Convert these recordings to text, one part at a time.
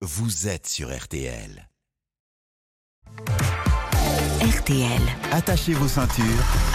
vous êtes sur RTL. RTL, Attachez vos ceintures.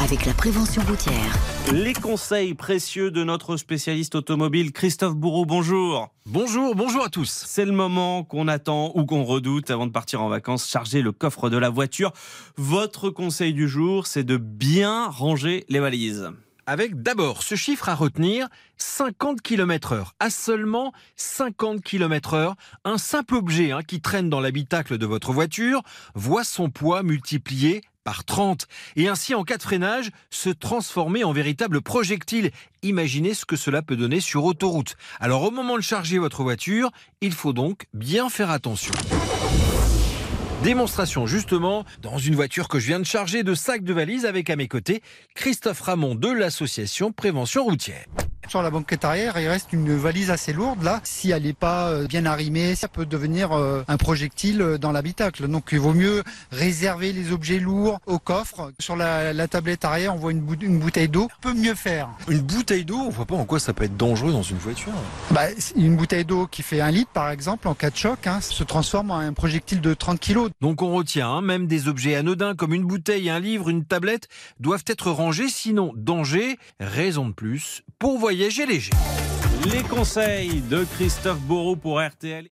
avec la prévention routière. Les conseils précieux de notre spécialiste automobile Christophe Bourreau, bonjour. Bonjour, bonjour à tous. C'est le moment qu'on attend ou qu'on redoute avant de partir en vacances, charger le coffre de la voiture. Votre conseil du jour, c'est de bien ranger les valises. Avec d'abord ce chiffre à retenir, 50 km heure. À seulement 50 km heure, un simple objet hein, qui traîne dans l'habitacle de votre voiture voit son poids multiplié par 30 et ainsi en cas de freinage se transformer en véritable projectile. Imaginez ce que cela peut donner sur autoroute. Alors au moment de charger votre voiture, il faut donc bien faire attention. Démonstration justement dans une voiture que je viens de charger de sacs de valises avec à mes côtés Christophe Ramon de l'association Prévention Routière. Sur la banquette arrière, il reste une valise assez lourde. Là, si elle n'est pas euh, bien arrimée, ça peut devenir euh, un projectile euh, dans l'habitacle. Donc, il vaut mieux réserver les objets lourds au coffre. Sur la, la tablette arrière, on voit une, bou- une bouteille d'eau. On peut mieux faire. Une bouteille d'eau, on voit pas en quoi ça peut être dangereux dans une voiture. Bah, une bouteille d'eau qui fait un litre, par exemple, en cas de choc, hein, se transforme en un projectile de 30 kilos. Donc on retient, hein, même des objets anodins comme une bouteille, un livre, une tablette, doivent être rangés, sinon danger, raison de plus pour voyager Les conseils de Christophe Bourreau pour RTL.